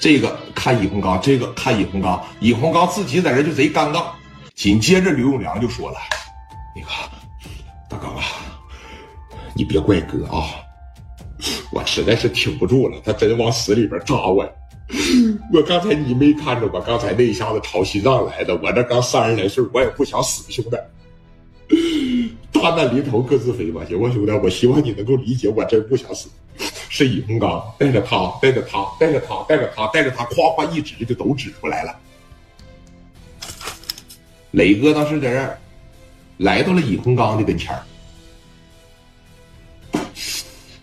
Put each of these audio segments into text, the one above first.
这个看尹洪刚，这个看尹洪刚，尹洪刚自己在这就贼尴尬。紧接着刘永良就说了：“那个大刚啊，你别怪哥啊，我实在是挺不住了，他真往死里边扎我。我刚才你没看着我刚才那一下子朝心脏来的，我这刚三十来岁，我也不想死，兄弟。大难临头各自飞吧，行吧，兄弟？我希望你能够理解，我真不想死。”是尹洪刚带着他，带着他，带着他，带着他，带着他，夸夸一指就都指出来了。磊哥当时在这儿来到了尹洪刚的跟前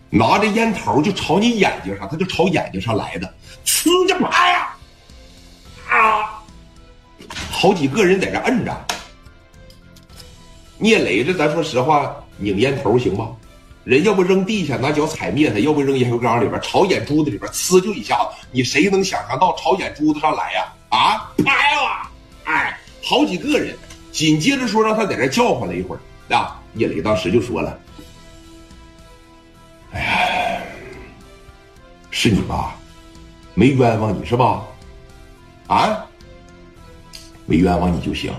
拿着烟头就朝你眼睛上，他就朝眼睛上来的，呲着妈呀！啊！好几个人在这摁着。聂磊这，咱说实话，拧烟头行吗？人要不扔地下拿脚踩灭他，要不扔烟灰缸里边，朝眼珠子里边呲就一下子，你谁能想象到朝眼珠子上来呀？啊，拍了！哎，好几个人，紧接着说让他在这叫唤了一会儿啊。叶磊当时就说了：“哎呀，是你吧？没冤枉你是吧？啊，没冤枉你就行。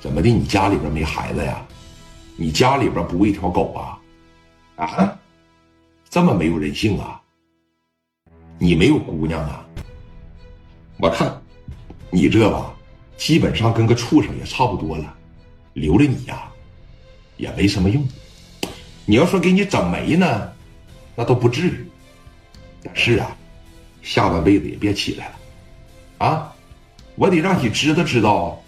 怎么的？你家里边没孩子呀？你家里边不喂条狗啊？”啊，这么没有人性啊！你没有姑娘啊？我看，你这吧，基本上跟个畜生也差不多了。留着你呀，也没什么用。你要说给你整没呢，那都不至于。但是啊，下半辈子也别起来了。啊，我得让你知道知道，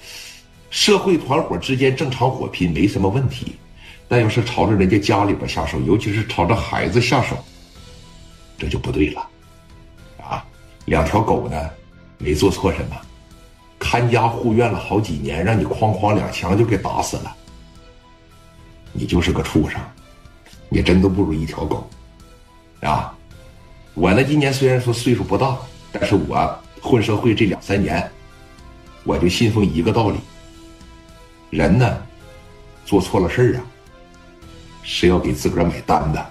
社会团伙之间正常火拼没什么问题。但要是朝着人家家里边下手，尤其是朝着孩子下手，这就不对了，啊！两条狗呢，没做错什么，看家护院了好几年，让你哐哐两枪就给打死了，你就是个畜生，你真都不如一条狗，啊！我呢，今年虽然说岁数不大，但是我混社会这两三年，我就信奉一个道理：人呢，做错了事儿啊。是要给自个儿买单的，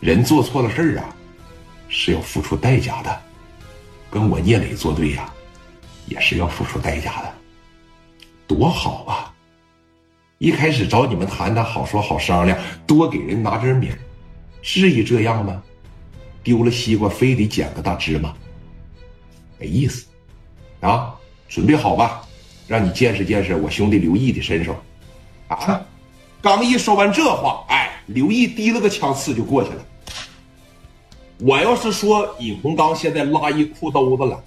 人做错了事儿啊，是要付出代价的，跟我聂磊作对呀，也是要付出代价的，多好啊！一开始找你们谈谈，好说好商量，多给人拿点米，至于这样吗？丢了西瓜非得捡个大芝麻，没意思啊！准备好吧，让你见识见识我兄弟刘毅的身手啊！刚一说完这话，哎，刘毅提了个枪，刺就过去了。我要是说尹洪刚现在拉一裤兜子了，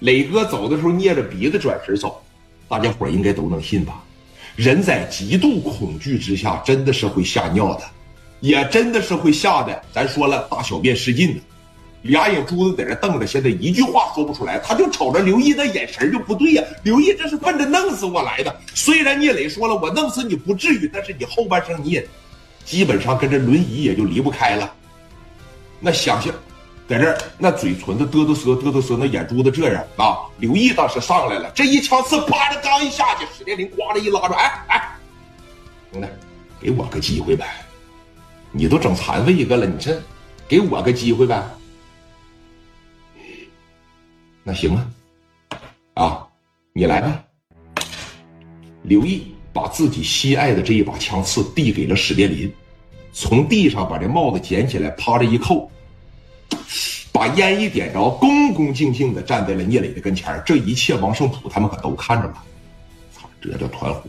磊哥走的时候捏着鼻子转身走，大家伙应该都能信吧？人在极度恐惧之下，真的是会吓尿的，也真的是会吓得，咱说了大小便失禁的。俩眼珠子在这瞪着，现在一句话说不出来，他就瞅着刘毅的眼神就不对呀。刘毅这是奔着弄死我来的。虽然聂磊说了我弄死你不至于，但是你后半生你也基本上跟这轮椅也就离不开了。那想想，在这那嘴唇子嘚嘚瑟嘚嘚瑟，那眼珠子这样啊。刘毅当时上来了，这一枪刺啪的刚一下去，史殿林呱的一拉住，哎哎，兄弟，给我个机会呗！你都整残废一个了，你这给我个机会呗！那行啊，啊，你来吧。刘毅把自己心爱的这一把枪刺递给了史殿林，从地上把这帽子捡起来，趴着一扣，把烟一点着，恭恭敬敬的站在了聂磊的跟前这一切，王胜普他们可都看着了。操，这叫团伙。